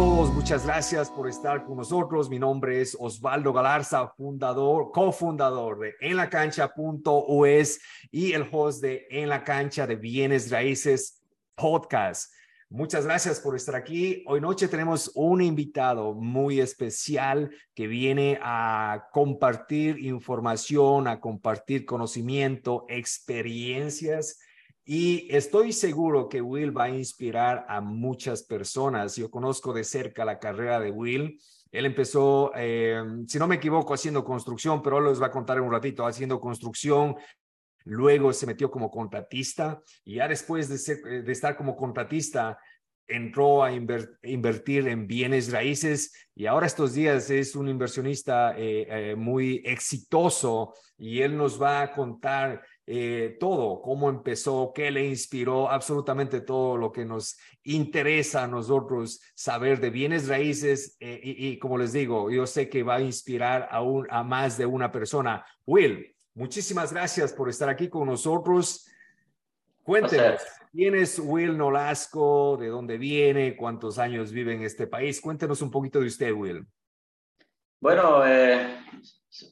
Todos? Muchas gracias por estar con nosotros. Mi nombre es Osvaldo Galarza, fundador, cofundador de enlacancha.us y el host de En la Cancha de Bienes Raíces Podcast. Muchas gracias por estar aquí. Hoy noche tenemos un invitado muy especial que viene a compartir información, a compartir conocimiento, experiencias y estoy seguro que Will va a inspirar a muchas personas. Yo conozco de cerca la carrera de Will. Él empezó, eh, si no me equivoco, haciendo construcción, pero les va a contar en un ratito, haciendo construcción. Luego se metió como contratista y ya después de, eh, de estar como contratista, entró a invertir en bienes raíces y ahora estos días es un inversionista eh, muy exitoso y él nos va a contar eh, todo, cómo empezó, qué le inspiró, absolutamente todo lo que nos interesa a nosotros saber de bienes raíces. Eh, y, como les digo, yo sé que va a inspirar a, a más de una persona. Will, muchísimas gracias por estar aquí con nosotros. Cuéntenos, ¿quién es Will Nolasco? ¿De dónde viene? ¿Cuántos años vive en este país? Cuéntenos un poquito de usted, Will. Bueno, eh,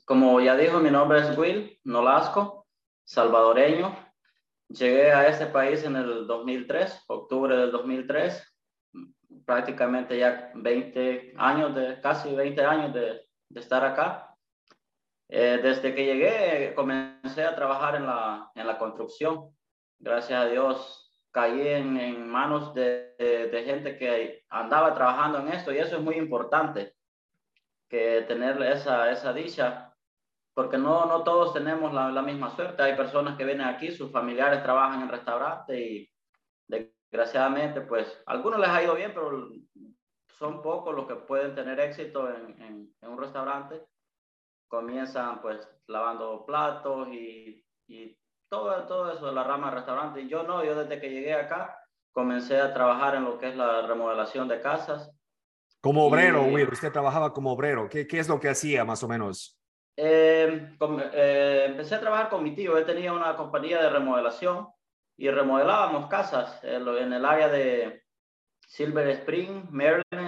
como ya dijo, mi nombre es Will Nolasco salvadoreño. Llegué a este país en el 2003, octubre del 2003, prácticamente ya 20 años, de, casi 20 años de, de estar acá. Eh, desde que llegué comencé a trabajar en la, en la construcción. Gracias a Dios caí en, en manos de, de, gente que andaba trabajando en esto y eso es muy importante, que tener esa, esa dicha porque no, no todos tenemos la, la, misma suerte. Hay personas que vienen aquí, sus familiares trabajan en restaurante y desgraciadamente, pues, a algunos les ha ido bien, pero son pocos los que pueden tener éxito en, en, en un restaurante. Comienzan, pues, lavando platos y, y todo, todo eso de la rama de restaurante. Y yo no, yo desde que llegué acá comencé a trabajar en lo que es la remodelación de casas. Como obrero, Will, usted trabajaba como obrero. ¿Qué, ¿Qué es lo que hacía más o menos? Eh, eh, empecé a trabajar con mi tío. Él tenía una compañía de remodelación y remodelábamos casas en el área de Silver Spring, Maryland y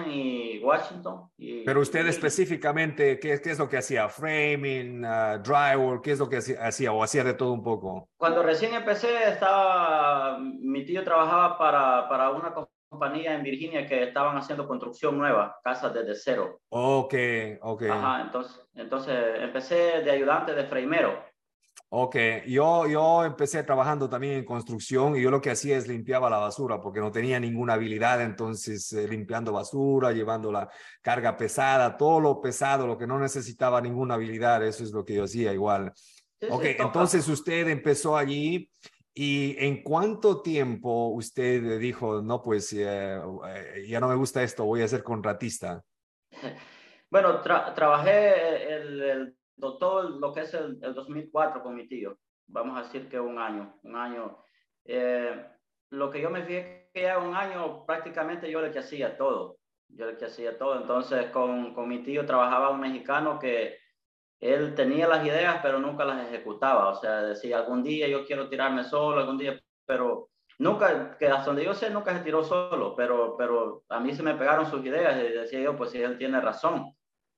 Washington. Y, Pero usted específicamente, ¿qué, ¿qué, es lo que hacía? ¿Framing, uh, drywall? ¿Qué es lo que hacía? ¿O hacía de todo un poco? Cuando recién empecé, estaba, mi tío trabajaba para, para una compañía en Virginia que estaban haciendo construcción nueva, casas desde cero. Ok, ok. Ajá, entonces, entonces empecé de ayudante de freimero. Ok, yo, yo empecé trabajando también en construcción y yo lo que hacía es limpiaba la basura porque no tenía ninguna habilidad, entonces eh, limpiando basura, llevando la carga pesada, todo lo pesado, lo que no necesitaba ninguna habilidad, eso es lo que yo hacía igual. Ok, entonces usted empezó allí ¿Y en cuánto tiempo usted dijo, no, pues eh, eh, ya no me gusta esto, voy a ser contratista? Bueno, tra trabajé el, el, doctor lo que es el, el, 2004 con mi tío. Vamos a decir que un año, un año. Eh, lo que yo me fijé que ya un año prácticamente yo le que hacía todo. Yo le que hacía todo. Entonces con, con mi tío trabajaba un mexicano que él tenía las ideas, pero nunca las ejecutaba. O sea, decía, algún día yo quiero tirarme solo, algún día, pero nunca, que hasta donde yo sé, nunca se tiró solo, pero, pero a mí se me pegaron sus ideas y decía yo, pues si él tiene razón,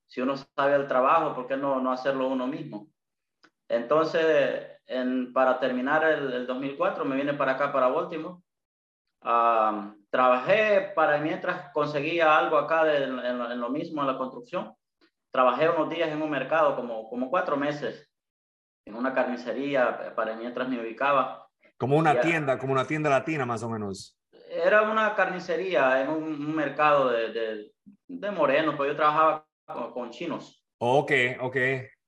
si uno sabe el trabajo, ¿por qué no, no hacerlo uno mismo? Entonces, en, para terminar el, el, 2004, me vine para acá, para Baltimore. Uh, trabajé para mientras conseguía algo acá de, en, en, lo mismo, en la construcción trabajé unos días en un mercado, como, como cuatro meses, en una carnicería, para mientras me ubicaba. Como una tienda, como una tienda latina más o menos. Era una carnicería en un, un mercado de, de, de morenos, pues yo trabajaba con, chinos. Ok, ok.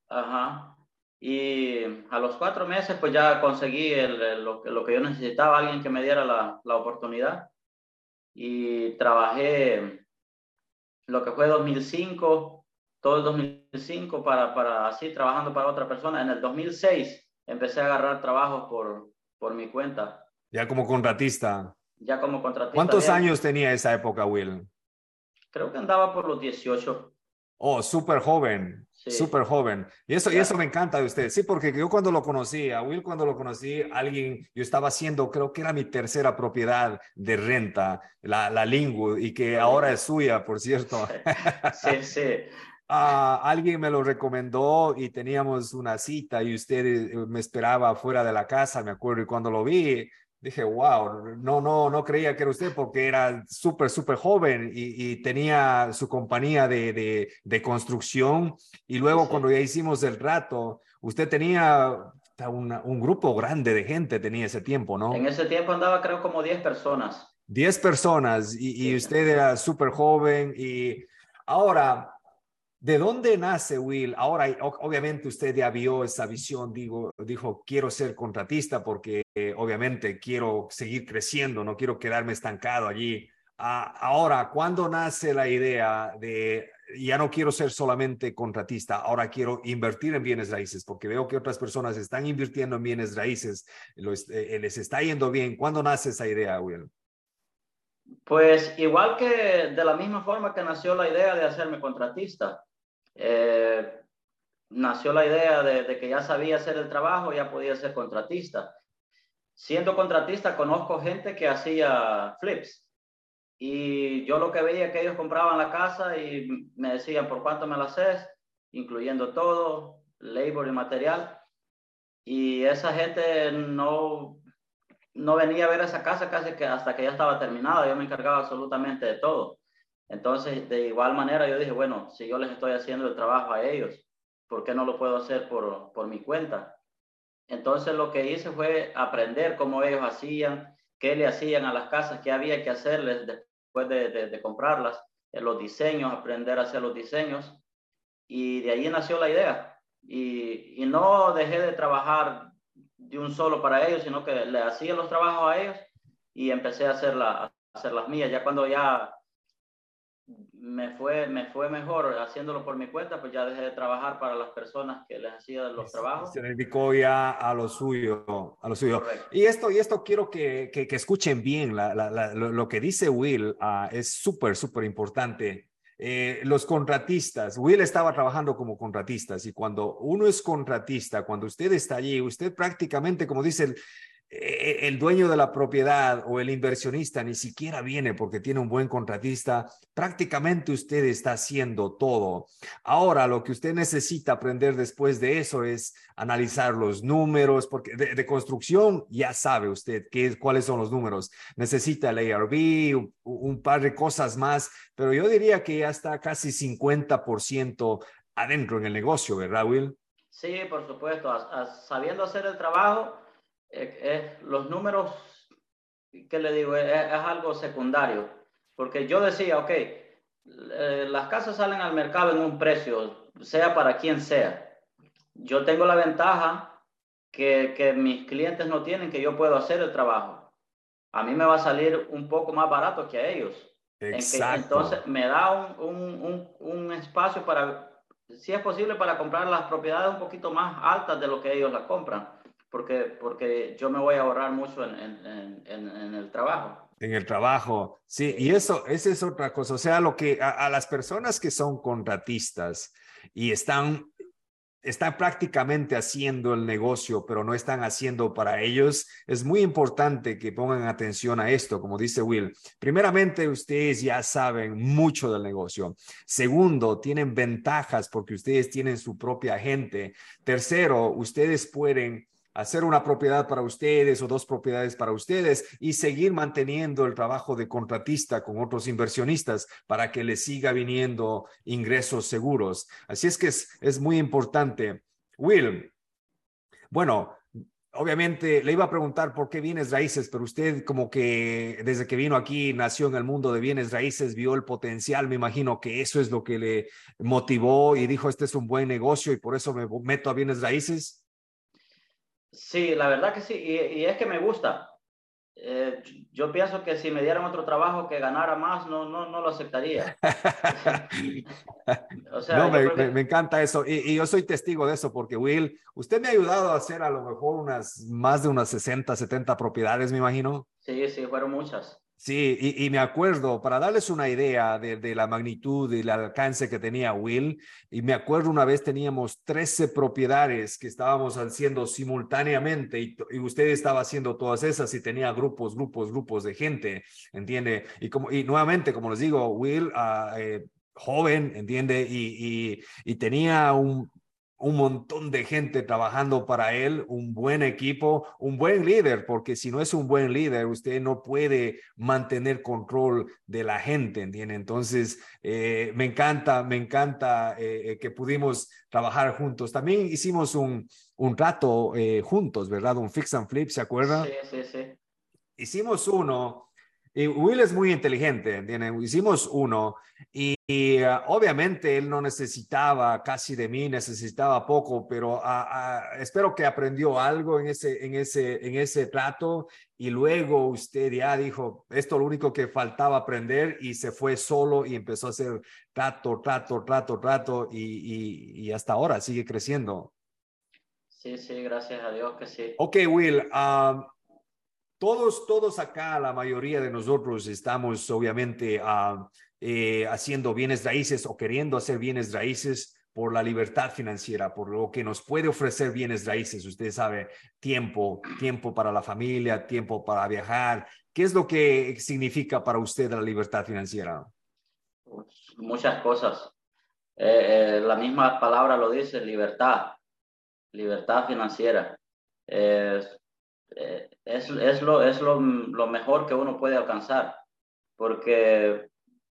Ajá. Y a los cuatro meses, pues ya conseguí el, el, lo, lo, que yo necesitaba, alguien que me diera la, la oportunidad. Y trabajé lo que fue 2005 todo el 2005 para, para así trabajando para otra persona. En el 2006 empecé a agarrar trabajos por, por mi cuenta. Ya como contratista. Ya como contratista. ¿Cuántos años tenía esa época, Will? Creo que andaba por los 18. Oh, súper joven, súper joven. Y eso, y eso me encanta de usted. Sí, porque yo cuando lo conocí, a Will cuando lo conocí, alguien, yo estaba haciendo, creo que era mi tercera propiedad de renta, la, la Lingwood, y que ahora es suya, por cierto. Sí, sí. Ah, alguien me lo recomendó y teníamos una cita y usted eh, me esperaba fuera de la casa, me acuerdo, y cuando lo vi, dije, wow, no, no, no creía que era usted porque era súper, súper joven y, tenía su compañía de, de, construcción. Y luego cuando ya hicimos el rato, usted tenía un grupo grande de gente, tenía ese tiempo, ¿no? En ese tiempo andaba creo como 10 personas. 10 personas y, y usted era súper joven y ahora ¿De dónde nace Will? Ahora, obviamente usted ya vio esa visión, digo, dijo, quiero ser contratista porque eh, obviamente quiero seguir creciendo, no quiero quedarme estancado allí. Ah, ahora, ¿cuándo nace la idea de, ya no quiero ser solamente contratista, ahora quiero invertir en bienes raíces? Porque veo que otras personas están invirtiendo en bienes raíces, eh, les está yendo bien. ¿Cuándo nace esa idea, Will? Pues igual que de la misma forma que nació la idea de hacerme contratista. Eh, nació la idea de, que ya sabía hacer el trabajo, ya podía ser contratista. Siendo contratista, conozco gente que hacía flips. Y yo lo que veía que ellos compraban la casa y me decían, ¿por cuánto me la haces? Incluyendo todo, labor y material. Y esa gente no, no venía a ver esa casa casi que hasta que ya estaba terminada. Yo me encargaba absolutamente de todo. Entonces, de igual manera, yo dije, bueno, si yo les estoy haciendo el trabajo a ellos, ¿por qué no lo puedo hacer por, por mi cuenta? Entonces, lo que hice fue aprender cómo ellos hacían, qué le hacían a las casas, qué había que hacerles después de, de, comprarlas, eh, los diseños, aprender a hacer los diseños. Y de ahí nació la idea. Y, y no dejé de trabajar de un solo para ellos, sino que le hacía los trabajos a ellos y empecé a hacer, la, a hacer las mías. Ya cuando ya me fue, me fue mejor haciéndolo por mi cuenta, pues ya dejé de trabajar para las personas que les hacía los trabajos. Se dedicó ya a lo suyo, a lo suyo. Y esto, y esto quiero que, que, escuchen bien, la, la, lo, que dice Will uh, es súper, súper importante. Eh, los contratistas, Will estaba trabajando como contratistas y cuando uno es contratista, cuando usted está allí, usted prácticamente, como dice el, el dueño de la propiedad o el inversionista ni siquiera viene porque tiene un buen contratista, prácticamente usted está haciendo todo. Ahora, lo que usted necesita aprender después de eso es analizar los números, porque de, construcción ya sabe usted qué, cuáles son los números. Necesita el ARB, un, par de cosas más, pero yo diría que ya está casi 50% adentro en el negocio, ¿verdad, Will? Sí, por supuesto. sabiendo hacer el trabajo es, los números, ¿qué le digo? Es, algo secundario. Porque yo decía, ok, eh, las casas salen al mercado en un precio, sea para quien sea. Yo tengo la ventaja que, que mis clientes no tienen, que yo puedo hacer el trabajo. A mí me va a salir un poco más barato que a ellos. Exacto. entonces me da un, un, un, espacio para, si es posible, para comprar las propiedades un poquito más altas de lo que ellos las compran porque, porque yo me voy a ahorrar mucho en, en, en, el trabajo. En el trabajo, sí, y eso, esa es otra cosa. O sea, lo que a, las personas que son contratistas y están están prácticamente haciendo el negocio, pero no están haciendo para ellos, es muy importante que pongan atención a esto, como dice Will. Primeramente, ustedes ya saben mucho del negocio. Segundo, tienen ventajas porque ustedes tienen su propia gente. Tercero, ustedes pueden hacer una propiedad para ustedes o dos propiedades para ustedes y seguir manteniendo el trabajo de contratista con otros inversionistas para que les siga viniendo ingresos seguros. Así es que es, es muy importante. Will, bueno, obviamente le iba a preguntar por qué bienes raíces, pero usted como que desde que vino aquí nació en el mundo de bienes raíces, vio el potencial, me imagino que eso es lo que le motivó y dijo, este es un buen negocio y por eso me meto a bienes raíces. Sí, la verdad que sí, y, es que me gusta. eh, yo pienso que si me dieran otro trabajo que ganara más, no, no, no lo aceptaría. o sea, no, me, me, encanta eso. Y, y, yo soy testigo de eso porque, Will, usted me ha ayudado a hacer a lo mejor unas, más de unas 60, 70 propiedades, me imagino. Sí, sí, fueron muchas. Sí, y, me acuerdo, para darles una idea de, la magnitud y el alcance que tenía Will, y me acuerdo una vez teníamos 13 propiedades que estábamos haciendo simultáneamente y, usted estaba haciendo todas esas y tenía grupos, grupos, grupos de gente, ¿entiende? Y, como, y nuevamente, como les digo, Will, ah, eh, joven, ¿entiende? y, y tenía un, un montón de gente trabajando para él, un buen equipo, un buen líder, porque si no es un buen líder, usted no puede mantener control de la gente, ¿entiende? Entonces, eh, me encanta, me encanta eh, eh, que pudimos trabajar juntos. También hicimos un, un rato juntos, ¿verdad? Un fix and flip, ¿se acuerda? Sí, sí, sí. Hicimos uno y Will es muy inteligente, ¿entienden? Hicimos uno y, ah, obviamente él no necesitaba casi de mí, necesitaba poco, pero ah, ah, espero que aprendió algo en ese, en, ese, en ese trato y luego usted ya dijo, esto lo único que faltaba aprender y se fue solo y empezó a hacer trato, trato, trato, trato y, y, hasta ahora sigue creciendo. Sí, sí, gracias a Dios que sí. Ok, Will. Todos, todos acá, la mayoría de nosotros estamos obviamente ah, eh, haciendo bienes raíces o queriendo hacer bienes raíces por la libertad financiera, por lo que nos puede ofrecer bienes raíces. Usted sabe, tiempo, tiempo para la familia, tiempo para viajar. ¿Qué es lo que significa para usted la libertad financiera? Muchas cosas. Eh, eh, la misma palabra lo dice, libertad, libertad financiera. Eh, es, es, lo, es lo, lo, mejor que uno puede alcanzar, porque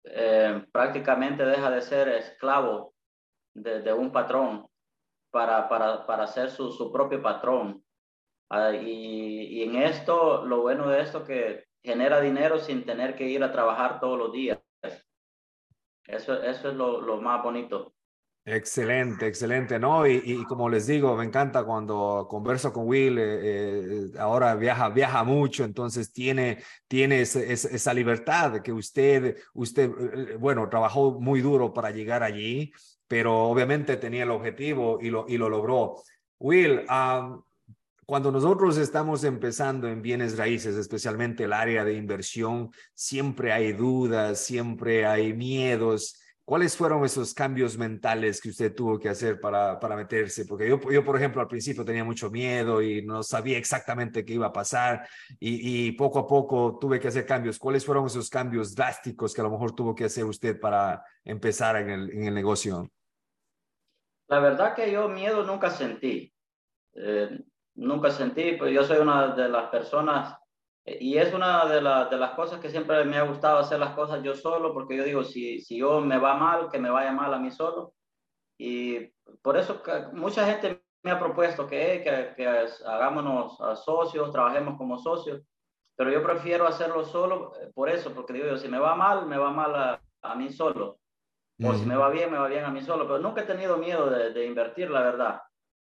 eh, prácticamente deja de ser esclavo de, de un patrón para, para, para ser su, su, propio patrón. Ah, y, y, en esto, lo bueno de esto que genera dinero sin tener que ir a trabajar todos los días. Eso, eso es lo, lo más bonito. Excelente, excelente, ¿no? Y, como les digo, me encanta cuando converso con Will, eh, eh, ahora viaja, viaja mucho, entonces tiene, tiene esa libertad que usted, usted, eh, bueno, trabajó muy duro para llegar allí, pero obviamente tenía el objetivo y lo, y lo logró. Will, cuando nosotros estamos empezando en bienes raíces, especialmente el área de inversión, siempre hay dudas, siempre hay miedos. ¿Cuáles fueron esos cambios mentales que usted tuvo que hacer para, para meterse? Porque yo, yo, por ejemplo, al principio tenía mucho miedo y no sabía exactamente qué iba a pasar y, y, poco a poco tuve que hacer cambios. ¿Cuáles fueron esos cambios drásticos que a lo mejor tuvo que hacer usted para empezar en el, en el negocio? La verdad que yo miedo nunca sentí. Eh, nunca sentí, pues yo soy una de las personas y es una de, de, las cosas que siempre me ha gustado hacer las cosas yo solo, porque yo digo, si, si yo me va mal, que me vaya mal a mí solo. Y por eso mucha gente me ha propuesto que, que, que hagámonos a socios, trabajemos como socios, pero yo prefiero hacerlo solo eh, por eso, porque digo, si me va mal, me va mal a, a mí solo. O si me va bien, me va bien a mí solo. Pero nunca he tenido miedo de, de invertir, la verdad.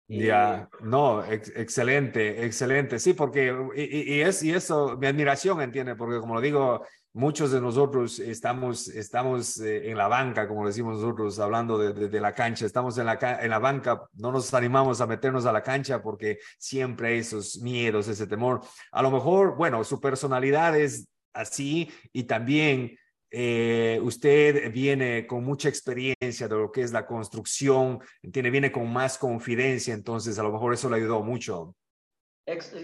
Ya, no, excelente, excelente. Sí, porque, y, es, y eso, mi admiración, entiende, porque como lo digo, muchos de nosotros estamos, estamos eh, en la banca, como decimos nosotros, hablando de, de, la cancha, estamos en la, en la banca, no nos animamos a meternos a la cancha porque siempre hay esos miedos, ese temor. A lo mejor, bueno, su personalidad es así y también eh, usted viene con mucha experiencia de lo que es la construcción, tiene, viene con más confidencia, entonces a lo mejor eso le ayudó mucho.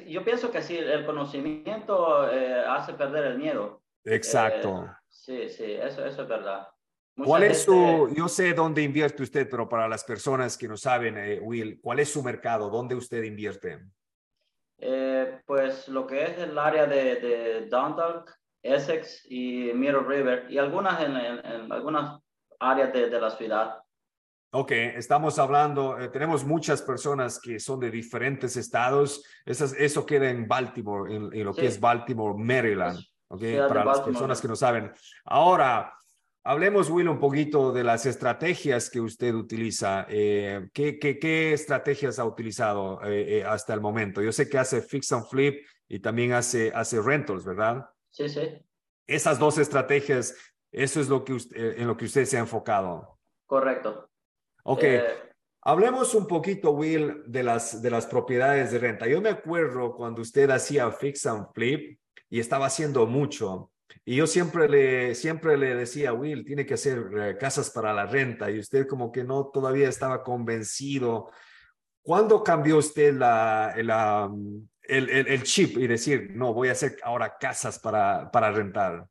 Yo pienso que sí, el conocimiento eh, hace perder el miedo. Exacto. Eh, sí, sí, eso, eso es verdad. ¿Cuál es su, yo sé dónde invierte usted, pero para las personas que no saben, Will, ¿cuál es su mercado? ¿Dónde usted invierte? pues lo que es el área de, de downtown, Essex y Mirror River y algunas en, en, algunas áreas de, de, la ciudad. Ok, estamos hablando, eh, tenemos muchas personas que son de diferentes estados. Eso, eso queda en Baltimore, en, lo que es Baltimore, Maryland. Ok, para las personas que no saben. Ahora, hablemos, Will, un poquito de las estrategias que usted utiliza. Eh, ¿qué, qué, qué, estrategias ha utilizado eh, hasta el momento? Yo sé que hace fix and flip y también hace, hace rentals, ¿verdad? Sí, sí. Esas dos estrategias, eso es lo que usted, en lo que usted se ha enfocado. Correcto. Ok. Eh, Hablemos un poquito, Will, de las, de las propiedades de renta. Yo me acuerdo cuando usted hacía fix and flip y estaba haciendo mucho. Y yo siempre le, siempre le decía, Will, tiene que hacer eh, casas para la renta. Y usted como que no todavía estaba convencido. ¿Cuándo cambió usted la, la, el, el, el, chip y decir, no, voy a hacer ahora casas para, para rentar?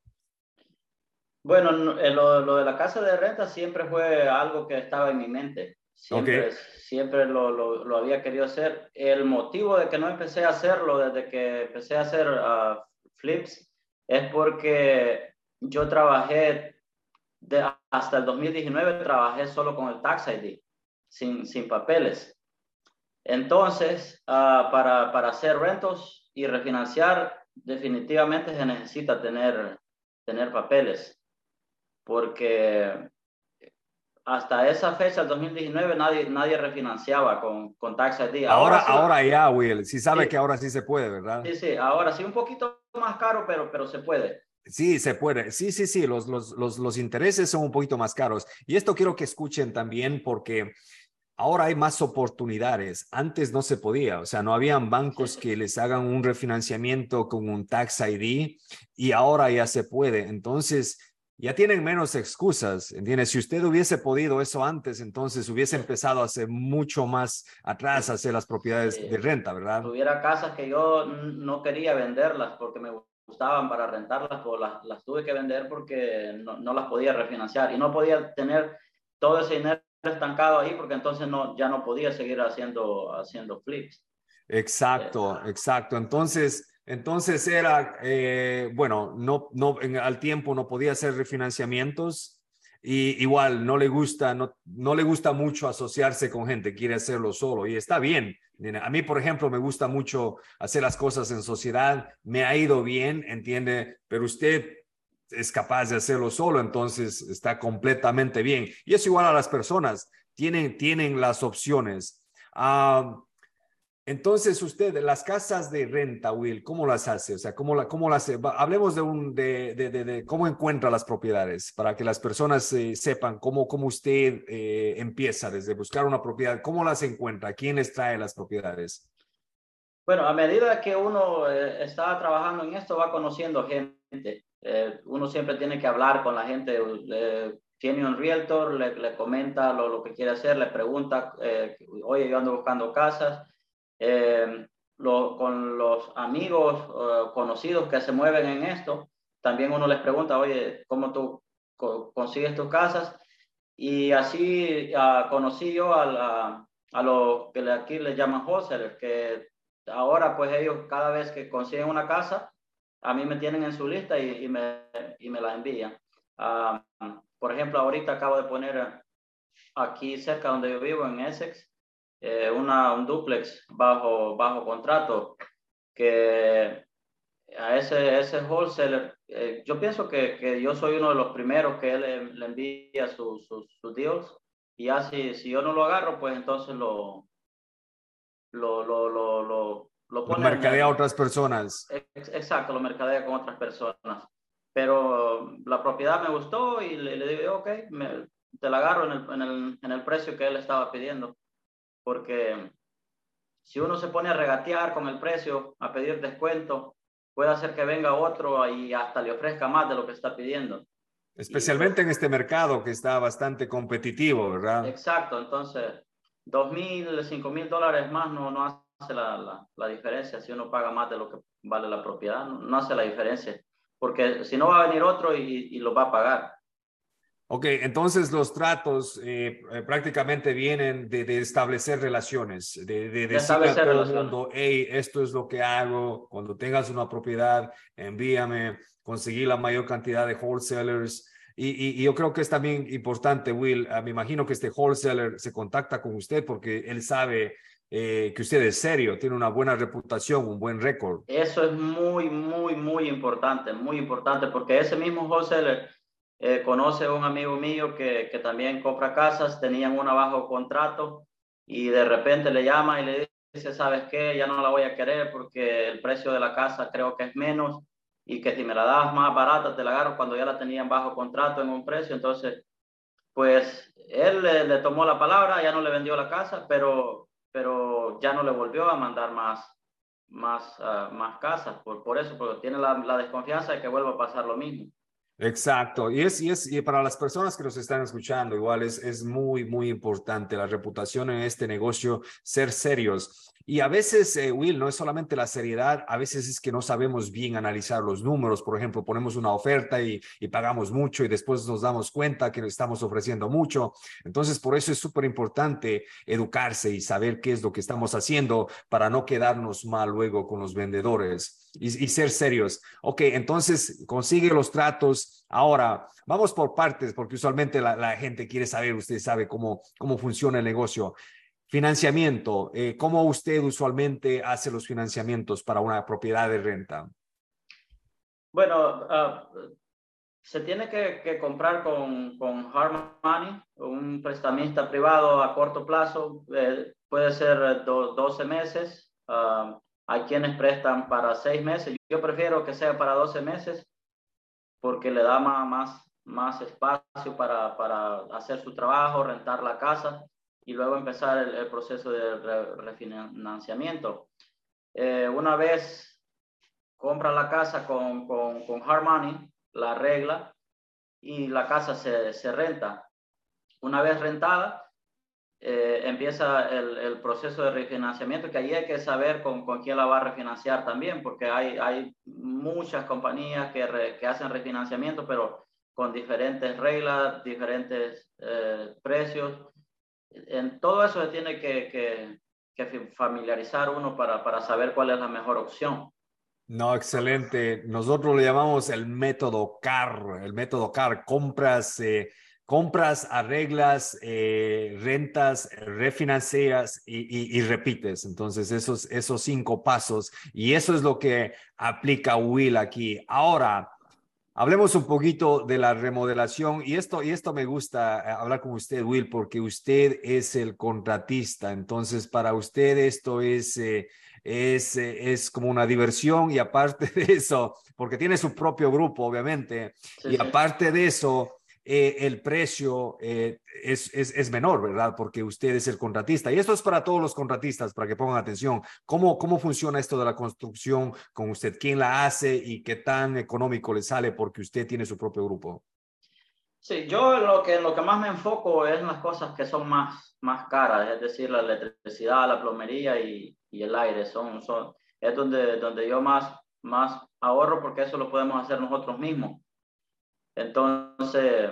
Bueno, lo, lo, de la casa de renta siempre fue algo que estaba en mi mente. Siempre, okay. siempre lo, lo, lo, había querido hacer. El motivo de que no empecé a hacerlo desde que empecé a hacer uh, flips es porque yo trabajé de, hasta el 2019, trabajé solo con el Tax ID, sin, sin papeles. Entonces, uh, para, para hacer rentos y refinanciar, definitivamente se necesita tener, tener papeles porque hasta esa fecha, el 2019, nadie, nadie refinanciaba con, con Tax ID. Ahora, ahora, sí, ahora ya, Will, sí sabe sí. que ahora sí se puede, ¿verdad? Sí, sí, ahora sí, un poquito más caro, pero, pero se puede. Sí, se puede. Sí, sí, sí, los, los, los, los intereses son un poquito más caros. Y esto quiero que escuchen también porque ahora hay más oportunidades. Antes no se podía, o sea, no habían bancos que les hagan un refinanciamiento con un Tax ID y ahora ya se puede. Entonces, ya tienen menos excusas, ¿entiendes? Si usted hubiese podido eso antes, entonces hubiese empezado a hacer mucho más atrás, a hacer las propiedades Sí. de renta, ¿verdad? Tuviera casas que yo no quería venderlas porque me gustaban para rentarlas, pues las, las tuve que vender porque no, no, las podía refinanciar y no podía tener todo ese dinero estancado ahí porque entonces no, ya no podía seguir haciendo, haciendo flips. Exacto, exacto. Entonces, entonces era, eh, bueno, no, no, en, al tiempo no podía hacer refinanciamientos y igual no le gusta, no, no le gusta mucho asociarse con gente, quiere hacerlo solo y está bien. A mí, por ejemplo, me gusta mucho hacer las cosas en sociedad, me ha ido bien, entiende, pero usted es capaz de hacerlo solo, entonces está completamente bien. Y es igual a las personas, tienen, tienen las opciones. Uh, entonces, usted, las casas de renta, Will, ¿cómo las hace? O sea, ¿cómo, la, cómo las Hablemos de, cómo encuentra las propiedades para que las personas eh, sepan cómo, cómo usted eh, empieza desde buscar una propiedad. ¿Cómo las encuentra? ¿Quién les trae las propiedades? Bueno, a medida que uno eh, está trabajando en esto, va conociendo gente. Eh, uno siempre tiene que hablar con la gente. tiene un realtor, le, le comenta lo, lo, que quiere hacer, le pregunta, eh, oye, yo ando buscando casas. Eh, lo, con los amigos uh, conocidos que se mueven en esto, también uno les pregunta, oye, ¿cómo tú co consigues tus casas? Y así uh, conocí yo a, la, a lo que aquí le llaman wholesalers, que ahora pues ellos cada vez que consiguen una casa, a mí me tienen en su lista y, me, y me la envían. Uh, por ejemplo, ahorita acabo de poner aquí cerca donde yo vivo, en Essex, eh, una, un duplex bajo, bajo contrato que a ese, ese wholesaler, eh, yo pienso que, que, yo soy uno de los primeros que él le, le envía sus su, su deals y así, si yo no lo agarro, pues entonces lo, lo, lo, lo, lo pone... Lo mercadea a otras personas. Exacto, lo mercadea con otras personas. Pero la propiedad me gustó y le, le digo, ok, me, te la agarro en el, en, el, en el precio que él estaba pidiendo porque si uno se pone a regatear con el precio, a pedir descuento, puede hacer que venga otro y hasta le ofrezca más de lo que está pidiendo. Especialmente y, en este mercado que está bastante competitivo, ¿verdad? Exacto, entonces, dos mil, cinco mil dólares más no, no hace la, la, la, diferencia si uno paga más de lo que vale la propiedad, no, no hace la diferencia, porque si no va a venir otro y, y lo va a pagar. Ok, entonces los tratos eh, prácticamente vienen de, de, establecer relaciones, de, de, de decirle a todo el mundo, hey, esto es lo que hago, cuando tengas una propiedad, envíame, conseguir la mayor cantidad de wholesalers. Y, y, y yo creo que es también importante, Will, uh, me imagino que este wholesaler se contacta con usted porque él sabe eh, que usted es serio, tiene una buena reputación, un buen récord. Eso es muy, muy, muy importante, muy importante, porque ese mismo wholesaler eh, conoce a un amigo mío que, que, también compra casas, tenían una bajo contrato y de repente le llama y le dice, ¿sabes qué? Ya no la voy a querer porque el precio de la casa creo que es menos y que si me la das más barata te la agarro cuando ya la tenía en bajo contrato en un precio. Entonces, pues él le, tomó la palabra, ya no le vendió la casa, pero, pero ya no le volvió a mandar más, más, ah, más casas por, por eso, porque tiene la, la desconfianza de que vuelva a pasar lo mismo. Exacto, y es, y es y para las personas que nos están escuchando, igual es, es muy, muy importante la reputación en este negocio, ser serios. Y a veces, eh, Will, no es solamente la seriedad, a veces es que no sabemos bien analizar los números. Por ejemplo, ponemos una oferta y, y pagamos mucho y después nos damos cuenta que estamos ofreciendo mucho. Entonces, por eso es súper importante educarse y saber qué es lo que estamos haciendo para no quedarnos mal luego con los vendedores y, ser serios. Ok, entonces consigue los tratos. Ahora, vamos por partes, porque usualmente la, gente quiere saber, usted sabe cómo, cómo funciona el negocio. Financiamiento, eh, ¿cómo usted usualmente hace los financiamientos para una propiedad de renta? Bueno, uh, se tiene que, comprar con, con hard money, un prestamista privado a corto plazo, eh, puede ser do, 12 meses. Uh, hay quienes prestan para 6 meses. Yo prefiero que sea para 12 meses porque le da más, más, más espacio para, para hacer su trabajo, rentar la casa y luego empezar el, proceso de refinanciamiento. Eh, una vez compra la casa con, con, con, hard money, la regla, y la casa se, se renta. Una vez rentada, eh, empieza el, el, proceso de refinanciamiento, que ahí hay que saber con, con, quién la va a refinanciar también, porque hay, hay muchas compañías que, que hacen refinanciamiento, pero con diferentes reglas, diferentes eh, precios en todo eso se tiene que, que, familiarizar uno para, para saber cuál es la mejor opción. No, excelente. Nosotros le llamamos el método CAR, el método CAR, compras, eh, compras, arreglas, eh, rentas, refinancias y, y, repites. Entonces, esos, esos cinco pasos, y eso es lo que aplica Will aquí. Ahora, Hablemos un poquito de la remodelación y esto, y esto me gusta eh, hablar con usted, Will, porque usted es el contratista. Entonces, para usted esto es, eh, es, es como una diversión y aparte de eso, porque tiene su propio grupo, obviamente, y aparte de eso, eh, el precio eh, es, es, es, menor, ¿verdad? Porque usted es el contratista. Y esto es para todos los contratistas, para que pongan atención. ¿Cómo, cómo funciona esto de la construcción con usted? ¿Quién la hace y qué tan económico le sale porque usted tiene su propio grupo? Sí, yo lo que, lo que más me enfoco es en las cosas que son más, más caras, es decir, la electricidad, la plomería y, y el aire. Son, son, es donde, donde yo más, más ahorro porque eso lo podemos hacer nosotros mismos. Entonces,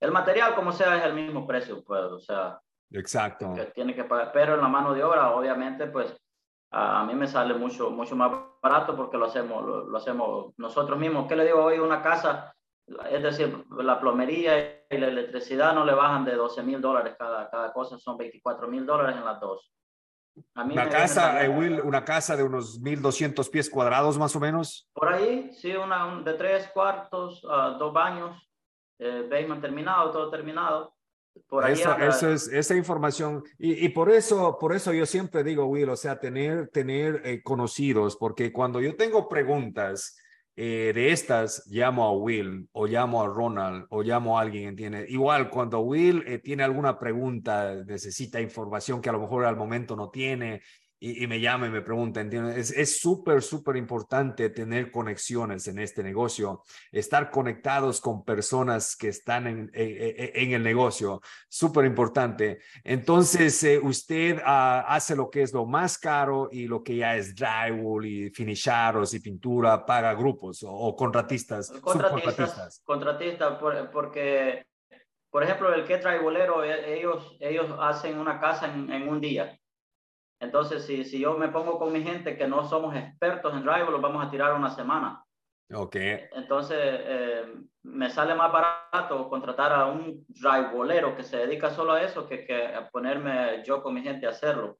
el material como sea es el mismo precio, pues, o sea. Exacto. Que tiene que pagar, pero en la mano de obra, obviamente, pues, a, mí me sale mucho, mucho más barato porque lo hacemos, lo, hacemos nosotros mismos. ¿Qué le digo hoy? Una casa, es decir, la plomería y la electricidad no le bajan de 12 mil dólares cada, cada cosa, son 24 mil dólares en las dos. Una casa, eh, Will, una casa de unos 1200 pies cuadrados más o menos. Por ahí, sí, una de tres cuartos, uh, dos baños, eh, basement terminado, todo terminado. Por ahí eso, eso, es esa información y, y, por eso por eso yo siempre digo Will o sea tener tener eh, conocidos porque cuando yo tengo preguntas eh, de estas llamo a Will o llamo a Ronald o llamo a alguien entiende igual cuando Will eh, tiene alguna pregunta necesita información que a lo mejor al momento no tiene y, y, me llama y me pregunta, ¿entiendes? Es súper, súper importante tener conexiones en este negocio, estar conectados con personas que están en, en, en el negocio, súper importante. Entonces, eh, usted uh, hace lo que es lo más caro y lo que ya es drywall y finisharos y pintura, paga grupos o, o contratistas, contratistas. Contratistas, por, porque, por ejemplo, el que drywallero, e, ellos, ellos hacen una casa en, en un día entonces, si, si yo me pongo con mi gente que no somos expertos en drive, los vamos a tirar una semana. Ok. Entonces, eh, me sale más barato contratar a un bolero que se dedica solo a eso que, que a ponerme yo con mi gente a hacerlo.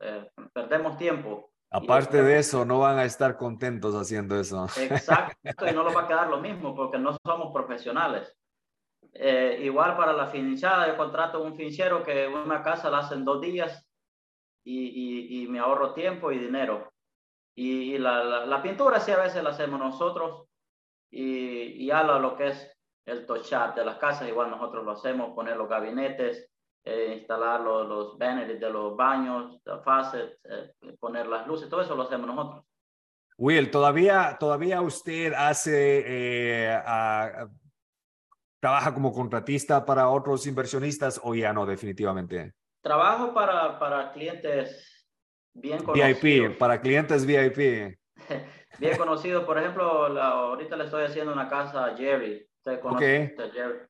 eh, perdemos tiempo. Aparte de eso, no van a estar contentos haciendo eso. Exacto, y no lo va a quedar lo mismo porque no somos profesionales. Eh, igual para la finchada, yo contrato un finchero que una casa la hacen dos días y, y, me ahorro tiempo y dinero. Y, la, la, pintura sí a veces la hacemos nosotros y, ya lo, lo, que es el touch-up de las casas, igual nosotros lo hacemos, poner los gabinetes, eh, instalar los, los banners de los baños, faucets, eh, poner las luces, todo eso lo hacemos nosotros. Will, ¿todavía, todavía usted hace, eh, trabaja como contratista para otros inversionistas o ya no definitivamente? Trabajo para, para clientes bien conocidos. VIP, para clientes VIP. bien conocidos. Por ejemplo, ahorita le estoy haciendo una casa a Jerry. ¿Usted conoce a Jerry?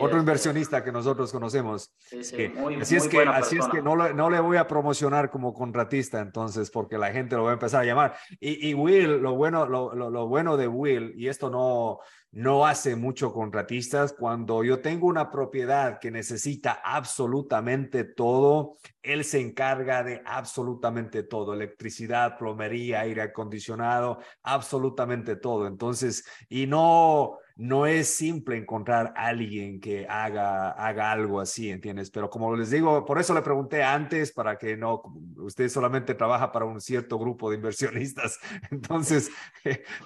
Otro inversionista que nosotros conocemos. Sí, sí, Muy, así es que, así es que no, no, le voy a promocionar como contratista entonces, porque la gente lo va a empezar a llamar. Y, y Will, lo bueno, lo, lo, lo, bueno de Will, y esto no, no hace mucho contratistas, cuando yo tengo una propiedad que necesita absolutamente todo, él se encarga de absolutamente todo, electricidad, plomería, aire acondicionado, absolutamente todo. Entonces, y no no es simple encontrar a alguien que haga, haga algo así, ¿entiendes? Pero como les digo, por eso le pregunté antes, para que no, usted solamente trabaja para un cierto grupo de inversionistas, entonces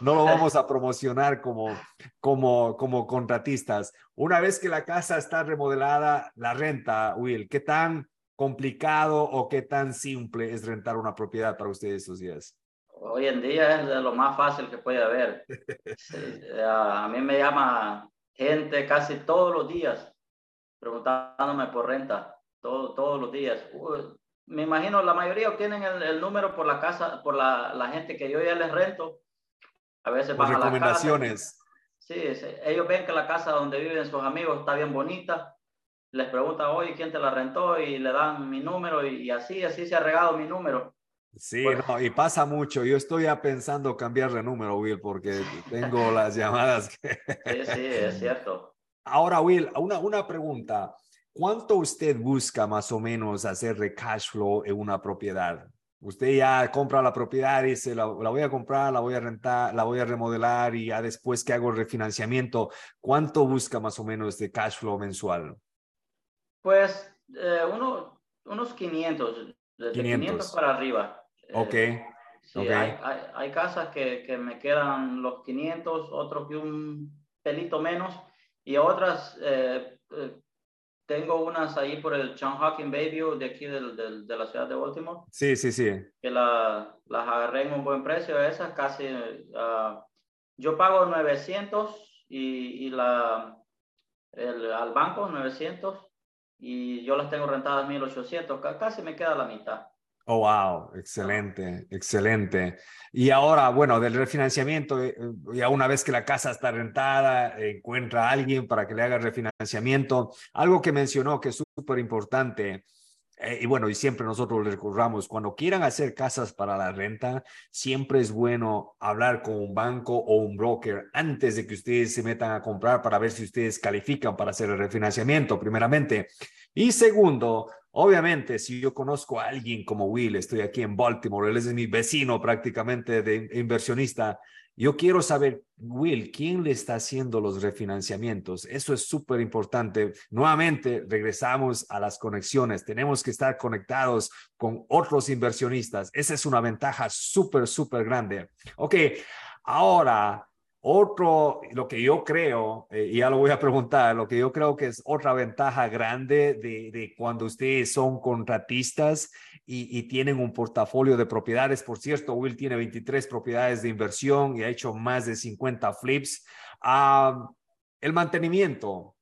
no lo vamos a promocionar como, como, como contratistas. Una vez que la casa está remodelada, la renta, Will, ¿qué tan complicado o qué tan simple es rentar una propiedad para ustedes esos días? hoy en día es de lo más fácil que puede haber. a mí me llama gente casi todos los días preguntándome por renta, todo, todos los días. Me imagino la mayoría tienen el, número por la casa, por la, la, gente que yo ya les rento. A veces van recomendaciones. sí, ellos ven que la casa donde viven sus amigos está bien bonita. Les preguntan, oye, ¿quién te la rentó? Y le dan mi número y, y así, así se ha regado mi número. Sí, no, y pasa mucho. Yo estoy ya pensando cambiar de número, Will, porque tengo las llamadas. Que... Sí, sí, es cierto. Ahora, Will, una, una pregunta. ¿Cuánto usted busca más o menos hacer de cash flow en una propiedad? Usted ya compra la propiedad y dice, la, la, voy a comprar, la voy a rentar, la voy a remodelar y ya después que hago el refinanciamiento, ¿cuánto busca más o menos de cash flow mensual? Pues eh, uno, unos 500, desde 500 para arriba. Ok. Sí, Hay, hay, casas que, que, me quedan los 500, otros que un pelito menos, y otras, eh, eh, tengo unas ahí por el John Hawking Bayview de aquí del, del, de la ciudad de Baltimore. Sí, sí, sí. Que la, las agarré en un buen precio, esas casi, uh, yo pago 900 y, y la, el, al banco 900 y yo las tengo rentadas 1800, casi me queda la mitad. Oh, wow, excelente, excelente. Y ahora, bueno, del refinanciamiento, eh, ya una vez que la casa está rentada, encuentra a alguien para que le haga refinanciamiento. Algo que mencionó que es súper importante, eh, y bueno, y siempre nosotros le recurramos, cuando quieran hacer casas para la renta, siempre es bueno hablar con un banco o un broker antes de que ustedes se metan a comprar para ver si ustedes califican para hacer el refinanciamiento, primeramente. Y segundo, Obviamente, si yo conozco a alguien como Will, estoy aquí en Baltimore, él es mi vecino prácticamente de inversionista, yo quiero saber, Will, ¿quién le está haciendo los refinanciamientos? Eso es súper importante. Nuevamente, regresamos a las conexiones. Tenemos que estar conectados con otros inversionistas. Esa es una ventaja súper, súper grande. Ok, ahora otro, lo que yo creo, eh, y ya lo voy a preguntar, lo que yo creo que es otra ventaja grande de, de cuando ustedes son contratistas y, y, tienen un portafolio de propiedades. Por cierto, Will tiene 23 propiedades de inversión y ha hecho más de 50 flips. Ah, el mantenimiento,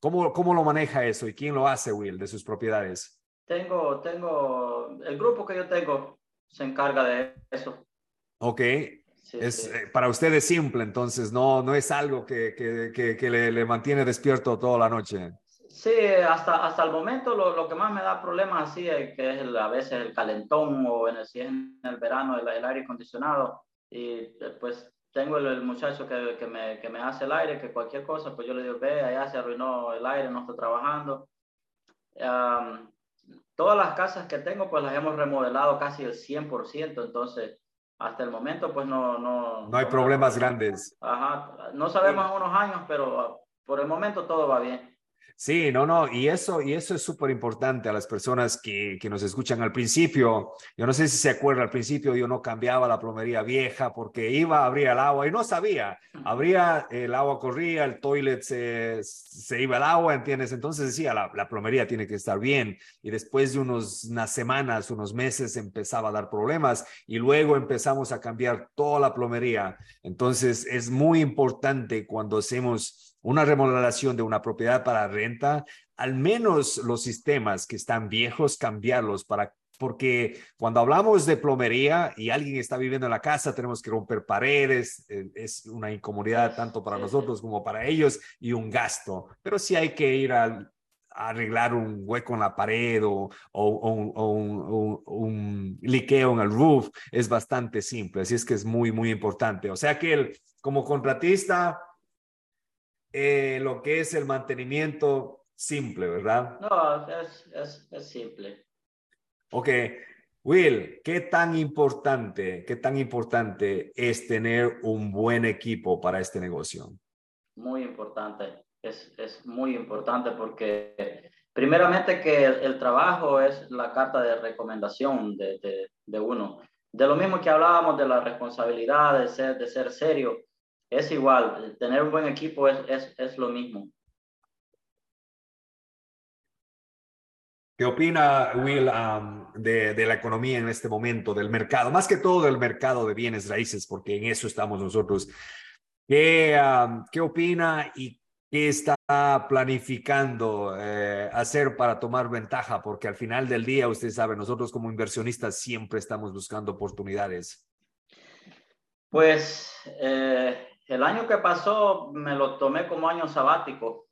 ¿cómo, ¿cómo lo maneja eso y quién lo hace, Will, de sus propiedades? Tengo, tengo, el grupo que yo tengo se encarga de eso. Ok, es, eh, para usted es simple, entonces no, no es algo que, que, que, le, le, mantiene despierto toda la noche. Sí, hasta, hasta el momento lo, lo que más me da problemas así es que es a veces el calentón o en el, si es en el verano el, el, aire acondicionado. Y pues tengo el, muchacho que, que, me, que me hace el aire, que cualquier cosa, pues yo le digo, ve, allá se arruinó el aire, no está trabajando. todas las casas que tengo, pues las hemos remodelado casi el 100%, entonces hasta el momento pues no... No, no hay problemas grandes. Ajá, no sabemos en unos años, pero por el momento todo va bien. Sí, no, no, y eso, y eso es súper importante a las personas que, que, nos escuchan al principio. Yo no sé si se acuerda, al principio yo no cambiaba la plomería vieja porque iba, abría el agua y no sabía. Abría, el agua corría, el toilet se, se iba el agua, ¿entiendes? Entonces decía, la, la, plomería tiene que estar bien. Y después de unos, unas semanas, unos meses, empezaba a dar problemas y luego empezamos a cambiar toda la plomería. Entonces es muy importante cuando hacemos una remodelación de una propiedad para renta, al menos los sistemas que están viejos, cambiarlos para porque cuando hablamos de plomería y alguien está viviendo en la casa, tenemos que romper paredes, eh, es una incomodidad tanto para nosotros como para ellos y un gasto. Pero si hay que ir a, arreglar un hueco en la pared o, un, un, liqueo en el roof, es bastante simple. Así es que es muy, muy importante. O sea que el, como contratista, eh, lo que es el mantenimiento simple, ¿verdad? No, es, es, es simple. Ok. Will, ¿qué tan importante, qué tan importante es tener un buen equipo para este negocio? Muy importante, es, es muy importante porque primeramente que el, trabajo es la carta de recomendación de, de, de, uno. De lo mismo que hablábamos de la responsabilidad, de ser, de ser serio, es igual, tener un buen equipo es, es, es lo mismo. ¿Qué opina Will um, de, de, la economía en este momento, del mercado, más que todo del mercado de bienes raíces, porque en eso estamos nosotros? ¿Qué, um, qué opina y qué está planificando eh, hacer para tomar ventaja? Porque al final del día, usted sabe, nosotros como inversionistas siempre estamos buscando oportunidades. Pues eh, el año que pasó me lo tomé como año sabático,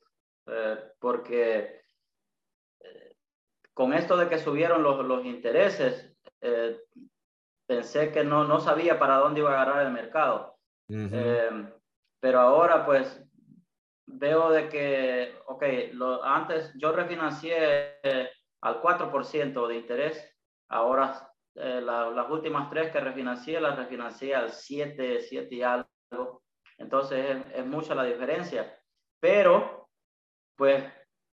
eh, porque eh, con esto de que subieron los, los intereses, eh, pensé que no, no sabía para dónde iba a agarrar el mercado. pero ahora pues veo de que, ok, lo, antes yo refinancié al 4% de interés, ahora las últimas tres que refinancié las refinancié al 7, 7 y algo. Entonces es, mucha la diferencia. Pero, pues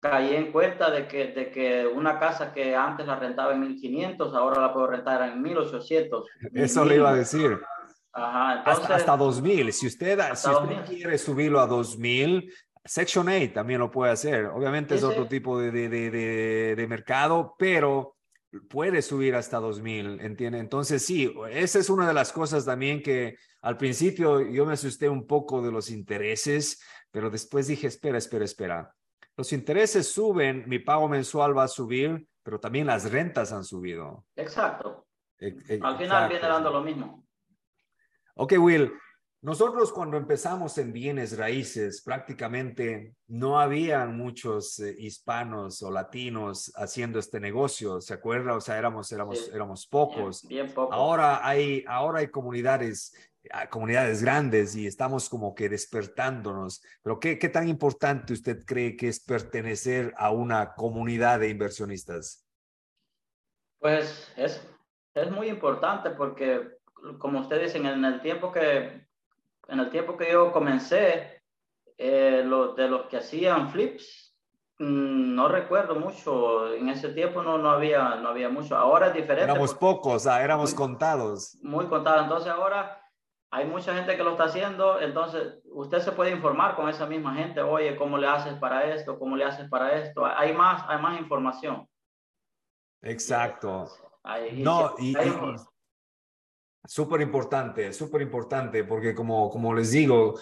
caí en cuenta de que, de que una casa que antes la rentaba en 1500, ahora la puedo rentar en 1800. Eso le iba a decir. Ajá, hasta, hasta 2000. Si usted, si usted quiere subirlo a 2000, Section 8 también lo puede hacer. Obviamente es otro tipo de, de, de, de, mercado, pero puede subir hasta 2000, ¿entiende? Entonces, sí, esa es una de las cosas también que al principio yo me asusté un poco de los intereses, pero después dije, espera, espera, espera. Los intereses suben, mi pago mensual va a subir, pero también las rentas han subido. Exacto. E, e, al final viene dando lo mismo. Ok, Will, nosotros cuando empezamos en bienes raíces, prácticamente no había muchos eh, hispanos o latinos haciendo este negocio, ¿se acuerda? O sea, éramos, éramos, éramos pocos. Bien, poco. Ahora hay, ahora hay comunidades, ah, comunidades grandes y estamos como que despertándonos. Pero ¿qué, qué tan importante usted cree que es pertenecer a una comunidad de inversionistas? Pues es, es muy importante porque, como usted dice, en el tiempo que en el tiempo que yo comencé, eh, lo, de los que hacían flips, mm, no recuerdo mucho. En ese tiempo no, no, había, no había mucho. Ahora es diferente. Éramos pocos, éramos contados. Muy contados. Entonces ahora hay mucha gente que lo está haciendo. Entonces usted se puede informar con esa misma gente. Oye, ¿cómo le haces para esto? ¿Cómo le haces para esto? Hay más, hay más información. Exacto. no, y, Súper importante, súper importante, porque como, como les digo,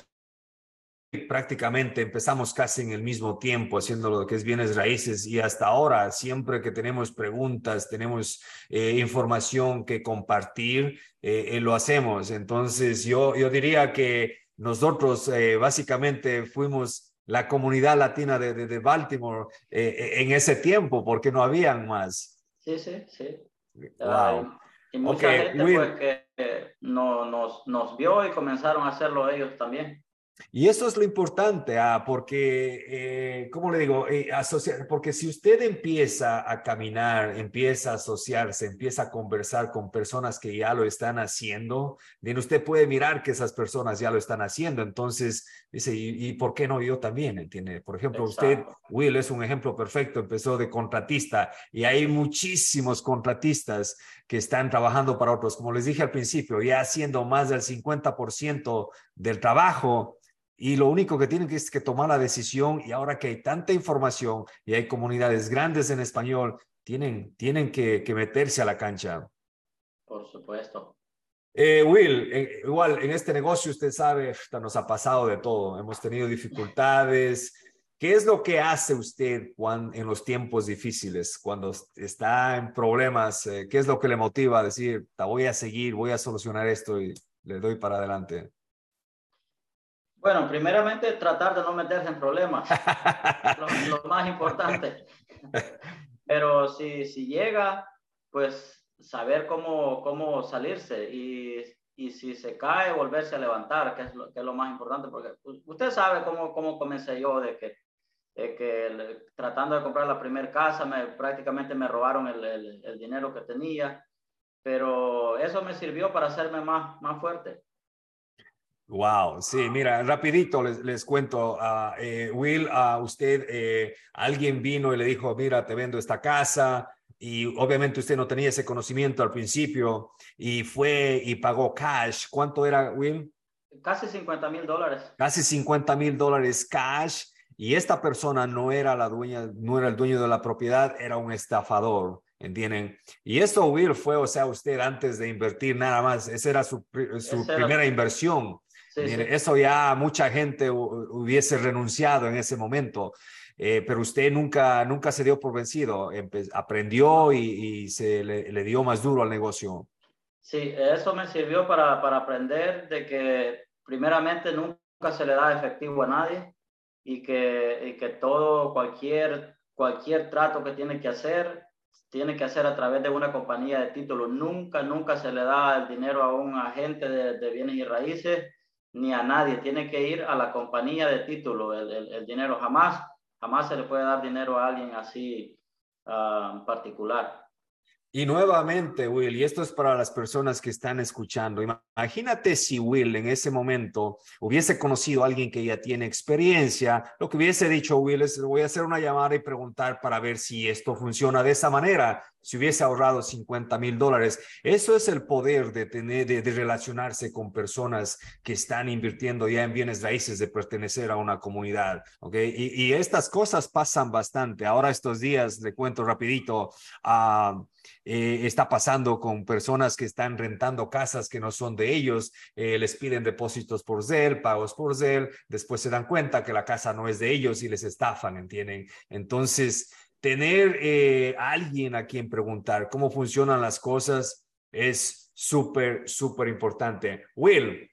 prácticamente empezamos casi en el mismo tiempo haciendo lo que es bienes raíces y hasta ahora, siempre que tenemos preguntas, tenemos eh, información que compartir, eh, eh, lo hacemos. Entonces, yo, yo diría que nosotros básicamente fuimos la comunidad latina de, de, de Baltimore en ese tiempo, porque no habían más. Sí, sí, sí. Wow. Y mucha gente pues, que no, nos, nos vio y comenzaron a hacerlo ellos también. Y eso es lo importante, ah, porque, eh, ¿cómo le digo? Eh, asociar, porque si usted empieza a caminar, empieza a asociarse, empieza a conversar con personas que ya lo están haciendo, bien, usted puede mirar que esas personas ya lo están haciendo. Entonces, dice, ¿y, por qué no yo también? ¿Entiende? Por ejemplo, usted, Will, es un ejemplo perfecto, empezó de contratista y hay muchísimos contratistas que están trabajando para otros. Como les dije al principio, ya haciendo más del 50% del trabajo y lo único que tienen que es que tomar la decisión y ahora que hay tanta información y hay comunidades grandes en español, tienen, tienen que, que meterse a la cancha. Por supuesto. Eh, Will, eh, igual en este negocio usted sabe, nos ha pasado de todo, hemos tenido dificultades. ¿Qué es lo que hace usted cuando, en los tiempos difíciles, cuando está en problemas? Eh, ¿Qué es lo que le motiva a decir, voy a seguir, voy a solucionar esto y le doy para adelante? Bueno, primeramente tratar de no meterse en problemas, lo, más importante. Pero si, si llega, pues saber cómo, cómo salirse y, y, si se cae, volverse a levantar, que es lo, que es lo más importante, porque usted sabe cómo, cómo comencé yo, de que, que tratando de comprar la primera casa, me, prácticamente me robaron el, el, dinero que tenía, pero eso me sirvió para hacerme más, más fuerte. Wow, sí, mira, rapidito les, les cuento, eh, Will, a usted, eh, alguien vino y le dijo, mira, te vendo esta casa y obviamente usted no tenía ese conocimiento al principio y fue y pagó cash. ¿Cuánto era, Will? Casi 50 mil dólares. Casi 50 mil dólares cash y esta persona no era la dueña, no era el dueño de la propiedad, era un estafador. ¿Entienden? Y esto, Will, fue, o sea, usted antes de invertir nada más, esa era su, su primera inversión eso ya mucha gente hubiese renunciado en ese momento, eh, pero usted nunca, nunca se dio por vencido, aprendió y, se le, dio más duro al negocio. Sí, eso me sirvió para, para aprender de que primeramente nunca se le da efectivo a nadie y que, y que todo, cualquier, cualquier trato que tiene que hacer, tiene que hacer a través de una compañía de títulos. Nunca, nunca se le da el dinero a un agente de, de bienes y raíces ni a nadie, tiene que ir a la compañía de título, el, dinero. Jamás, jamás se le puede dar dinero a alguien así uh, particular. Y nuevamente, Will, y esto es para las personas que están escuchando, imagínate si Will en ese momento hubiese conocido a alguien que ya tiene experiencia, lo que hubiese dicho Will es, voy a hacer una llamada y preguntar para ver si esto funciona de esa manera, si hubiese ahorrado 50 mil dólares. Eso es el poder de tener, de, relacionarse con personas que están invirtiendo ya en bienes raíces, de pertenecer a una comunidad, ¿ok? Y, estas cosas pasan bastante. Ahora estos días, le cuento rapidito, uh, está pasando con personas que están rentando casas que no son de ellos, eh, les piden depósitos por Zelle, pagos por Zelle, después se dan cuenta que la casa no es de ellos y les estafan, ¿entienden? Entonces, tener eh, alguien a quien preguntar cómo funcionan las cosas es súper, súper importante. Will,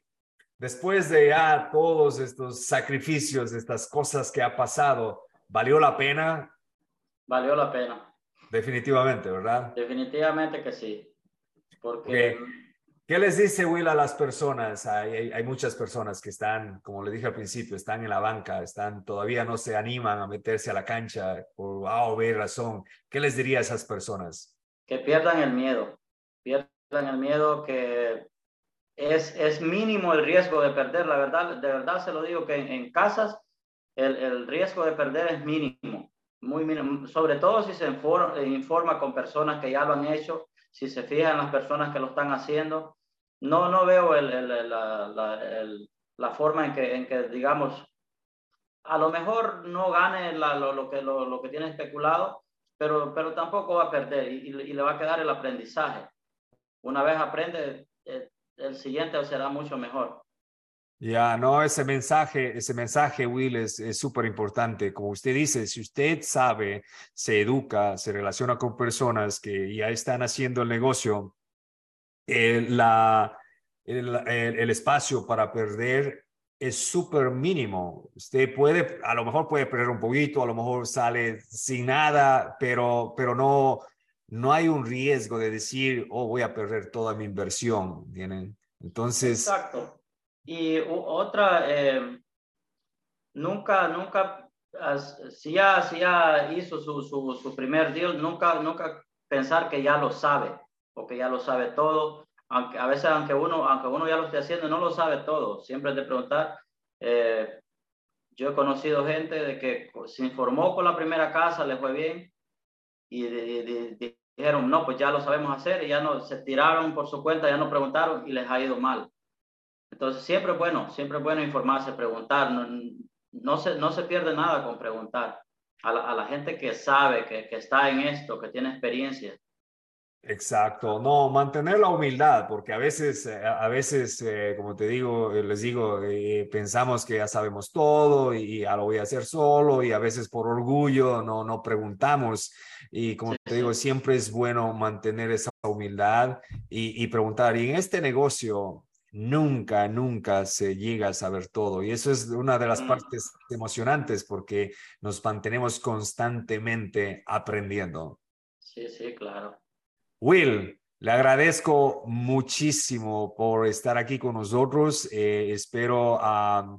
después de ya todos estos sacrificios, estas cosas que ha pasado, ¿valió la pena? Valió la pena. Definitivamente, ¿verdad? Definitivamente que sí. Porque... ¿Qué les dice Will a las personas? Hay, hay, muchas personas que están, como le dije al principio, están en la banca, están todavía no se animan a meterse a la cancha por A o B razón. ¿Qué les diría a esas personas? Que pierdan el miedo, pierdan el miedo que es, es mínimo el riesgo de perder. La verdad, de verdad se lo digo que en, casas el, el, riesgo de perder es mínimo, muy mínimo, sobre todo si se informa, informa con personas que ya lo han hecho si se fijan las personas que lo están haciendo, no, no veo el, la, la, la, forma en que, en que, digamos, a lo mejor no gane lo, lo, que, lo, lo, que tiene especulado, pero, pero tampoco va a perder y, y, le va a quedar el aprendizaje. Una vez aprende, el, el siguiente será mucho mejor. Ya, no, ese mensaje, ese mensaje, Will, es súper importante. Como usted dice, si usted sabe, se educa, se relaciona con personas que ya están haciendo el negocio, el, la, el, el, espacio para perder es súper mínimo. Usted puede, a lo mejor puede perder un poquito, a lo mejor sale sin nada, pero, pero no, no hay un riesgo de decir, oh, voy a perder toda mi inversión. ¿tienen? Entonces... Exacto y otra, eh, nunca, nunca, si ya, si ya hizo su, su, su primer deal, nunca, nunca pensar que ya lo sabe o que ya lo sabe todo. Aunque, a veces, aunque uno, aunque uno ya lo esté haciendo, no lo sabe todo. Siempre es de preguntar. Eh, yo he conocido gente de que se informó con la primera casa, le fue bien y dijeron, no, pues ya lo sabemos hacer y ya no se tiraron por su cuenta, ya no preguntaron y les ha ido mal. Entonces, siempre es bueno, siempre es bueno informarse, preguntar. No, no, se, no se pierde nada con preguntar a la, a la gente que sabe, que, que está en esto, que tiene experiencia. Exacto, no, mantener la humildad, porque a veces, eh, a veces, eh, como te digo, eh, les digo, pensamos que ya sabemos todo y ya lo voy a hacer solo y a veces por orgullo no, no preguntamos y como te digo, siempre es bueno mantener esa humildad y, y preguntar. Y en este negocio, nunca, nunca se llega a saber todo. Y eso es una de las mm. partes emocionantes porque nos mantenemos constantemente aprendiendo. Sí, sí, claro. Will, le agradezco muchísimo por estar aquí con nosotros. Eh, espero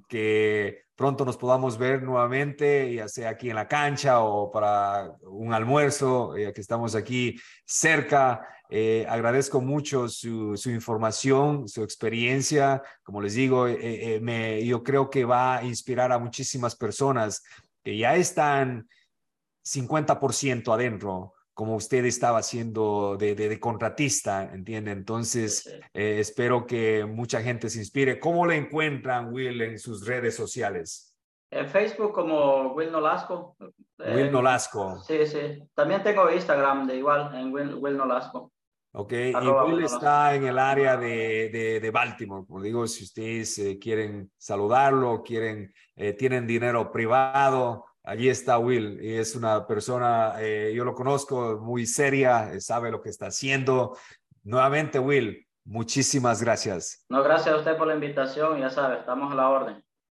que pronto nos podamos ver nuevamente, ya sea aquí en la cancha o para un almuerzo, ya que estamos aquí cerca. Eh, agradezco mucho su, información, su experiencia. Como les digo, eh, yo creo que va a inspirar a muchísimas personas que ya están 50% adentro como usted estaba haciendo de, de, contratista, ¿entiende? Entonces, eh, espero que mucha gente se inspire. ¿Cómo le encuentran, Will, en sus redes sociales? En Facebook como Will Nolasco. Will eh, Nolasco. Sí, sí. También tengo Instagram de igual, en Will, Nolasco. Ok, y Will está en el área de, de, Baltimore. Como digo, si ustedes eh, quieren saludarlo, quieren, tienen dinero privado, allí está Will y es una persona, eh, yo lo conozco, muy seria, eh, sabe lo que está haciendo. Nuevamente, Will, muchísimas gracias. No, gracias a usted por la invitación, ya sabe, estamos a la orden.